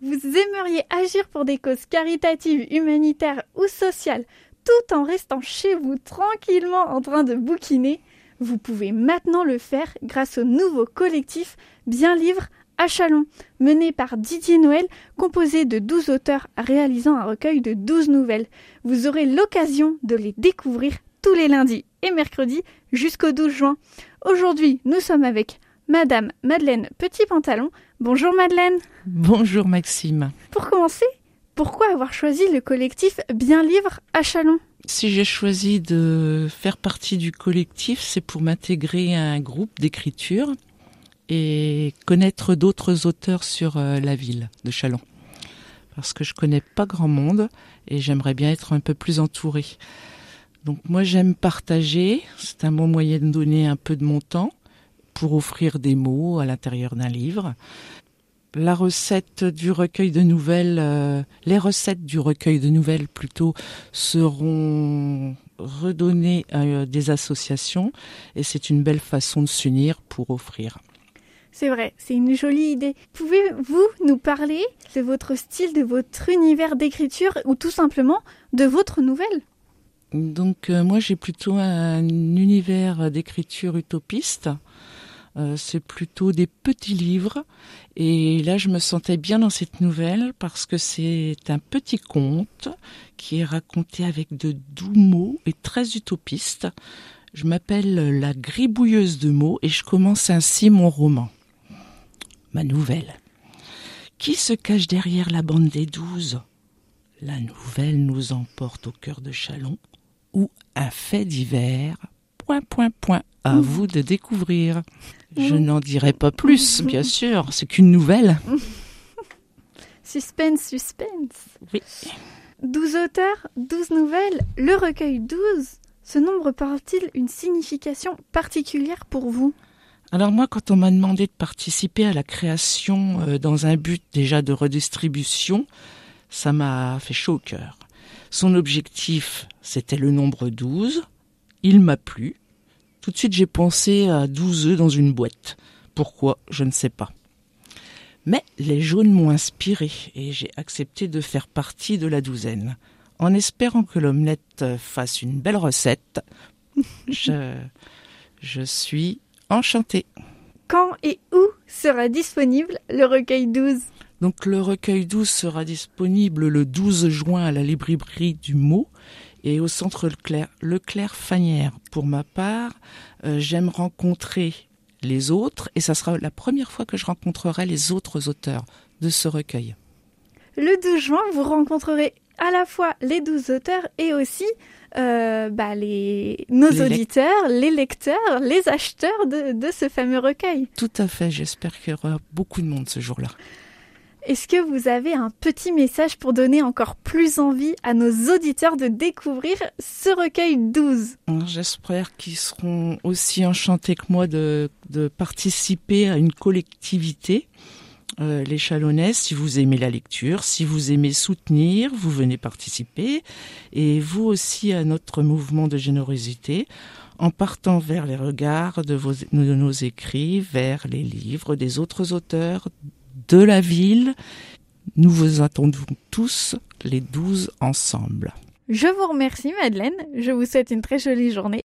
Vous aimeriez agir pour des causes caritatives, humanitaires ou sociales tout en restant chez vous tranquillement en train de bouquiner? Vous pouvez maintenant le faire grâce au nouveau collectif Bien Livre à Chalon, mené par Didier Noël, composé de 12 auteurs réalisant un recueil de 12 nouvelles. Vous aurez l'occasion de les découvrir tous les lundis et mercredis jusqu'au 12 juin. Aujourd'hui, nous sommes avec Madame Madeleine Petit Pantalon. Bonjour Madeleine. Bonjour Maxime. Pour commencer, pourquoi avoir choisi le collectif Bien Livre à Chalon? Si j'ai choisi de faire partie du collectif, c'est pour m'intégrer à un groupe d'écriture et connaître d'autres auteurs sur euh, la ville de Chalon. Parce que je connais pas grand monde et j'aimerais bien être un peu plus entourée. Donc moi j'aime partager, c'est un bon moyen de donner un peu de mon temps pour offrir des mots à l'intérieur d'un livre. La recette du recueil de nouvelles, euh, les recettes du recueil de nouvelles plutôt seront redonnées à des associations et c'est une belle façon de s'unir pour offrir. C'est vrai, c'est une jolie idée. Pouvez-vous nous parler de votre style, de votre univers d'écriture ou tout simplement de votre nouvelle? Donc euh, moi j'ai plutôt un univers d'écriture utopiste. Euh, c'est plutôt des petits livres et là je me sentais bien dans cette nouvelle parce que c'est un petit conte qui est raconté avec de doux mots et très utopiste. Je m'appelle la gribouilleuse de mots et je commence ainsi mon roman ma nouvelle. Qui se cache derrière la bande des douze? La nouvelle nous emporte au cœur de Chalon, ou un fait divers. Point, point, point. À vous de découvrir. Je n'en dirai pas plus, bien sûr. C'est qu'une nouvelle. suspense, suspense. Oui. Douze auteurs, douze nouvelles, le recueil douze. Ce nombre porte-t-il une signification particulière pour vous? Alors moi, quand on m'a demandé de participer à la création euh, dans un but déjà de redistribution, ça m'a fait chaud au cœur. Son objectif, c'était le nombre 12. Il m'a plu. Tout de suite, j'ai pensé à 12 œufs dans une boîte. Pourquoi? Je ne sais pas. Mais les jaunes m'ont inspiré et j'ai accepté de faire partie de la douzaine. En espérant que l'omelette fasse une belle recette, je, je suis Enchanté. Quand et où sera disponible le recueil 12 Donc le recueil 12 sera disponible le 12 juin à la librairie du mot et au centre Leclerc, Leclerc Fanière. Pour ma part, euh, j'aime rencontrer les autres et ça sera la première fois que je rencontrerai les autres auteurs de ce recueil. Le 12 juin, vous rencontrerez à la fois les 12 auteurs et aussi euh, bah, les, nos auditeurs, les lecteurs, les acheteurs de, de ce fameux recueil. Tout à fait, j'espère qu'il y aura beaucoup de monde ce jour-là. Est-ce que vous avez un petit message pour donner encore plus envie à nos auditeurs de découvrir ce recueil 12 J'espère qu'ils seront aussi enchantés que moi de, participer à une collectivité euh, les Chalonnaises, si vous aimez la lecture, si vous aimez soutenir, vous venez participer, et vous aussi à notre mouvement de générosité, en partant vers les regards de, de nos écrits, vers les livres des autres auteurs de la ville. Nous vous attendons tous les douze ensemble. Je vous remercie Madeleine, je vous souhaite une très jolie journée